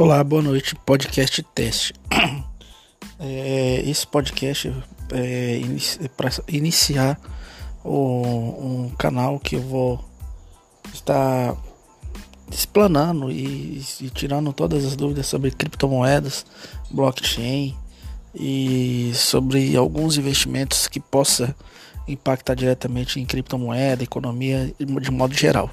Olá, boa noite, podcast teste. É, esse podcast é, é para iniciar o, um canal que eu vou estar explanando e, e, tirando todas as dúvidas sobre criptomoedas, blockchain e sobre alguns investimentos que possa impactar diretamente em criptomoeda, economia de modo geral.